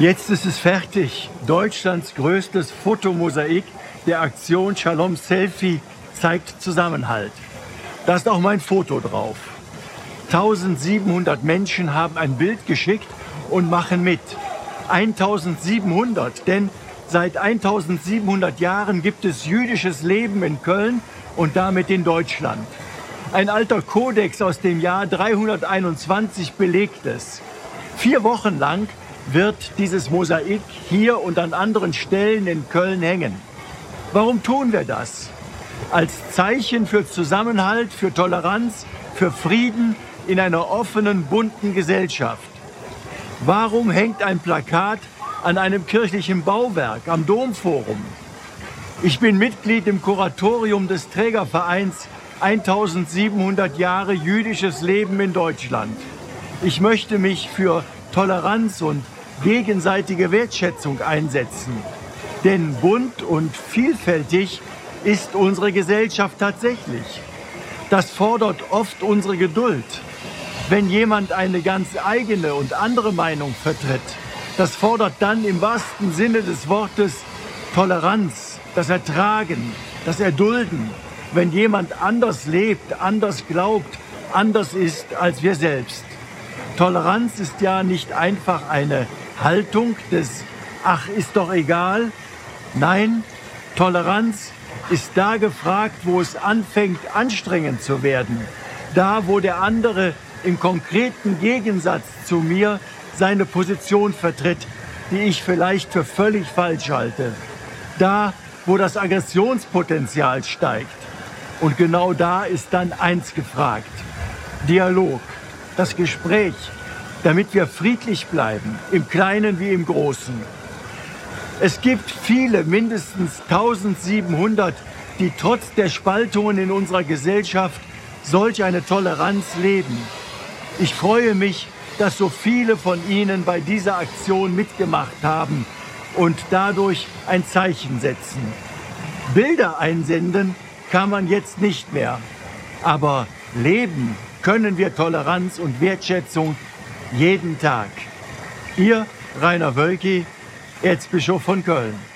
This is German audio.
Jetzt ist es fertig. Deutschlands größtes Fotomosaik der Aktion Shalom Selfie zeigt Zusammenhalt. Da ist auch mein Foto drauf. 1700 Menschen haben ein Bild geschickt und machen mit. 1700, denn seit 1700 Jahren gibt es jüdisches Leben in Köln und damit in Deutschland. Ein alter Kodex aus dem Jahr 321 belegt es. Vier Wochen lang wird dieses Mosaik hier und an anderen Stellen in Köln hängen. Warum tun wir das? Als Zeichen für Zusammenhalt, für Toleranz, für Frieden in einer offenen, bunten Gesellschaft. Warum hängt ein Plakat an einem kirchlichen Bauwerk am Domforum? Ich bin Mitglied im Kuratorium des Trägervereins 1700 Jahre jüdisches Leben in Deutschland. Ich möchte mich für Toleranz und gegenseitige Wertschätzung einsetzen. Denn bunt und vielfältig ist unsere Gesellschaft tatsächlich. Das fordert oft unsere Geduld. Wenn jemand eine ganz eigene und andere Meinung vertritt, das fordert dann im wahrsten Sinne des Wortes Toleranz, das Ertragen, das Erdulden, wenn jemand anders lebt, anders glaubt, anders ist als wir selbst. Toleranz ist ja nicht einfach eine Haltung des Ach, ist doch egal. Nein, Toleranz ist da gefragt, wo es anfängt, anstrengend zu werden. Da, wo der andere im konkreten Gegensatz zu mir seine Position vertritt, die ich vielleicht für völlig falsch halte. Da, wo das Aggressionspotenzial steigt. Und genau da ist dann eins gefragt. Dialog das Gespräch, damit wir friedlich bleiben, im Kleinen wie im Großen. Es gibt viele, mindestens 1700, die trotz der Spaltungen in unserer Gesellschaft solch eine Toleranz leben. Ich freue mich, dass so viele von Ihnen bei dieser Aktion mitgemacht haben und dadurch ein Zeichen setzen. Bilder einsenden kann man jetzt nicht mehr, aber leben können wir Toleranz und Wertschätzung jeden Tag. Ihr Rainer Wölki, Erzbischof von Köln.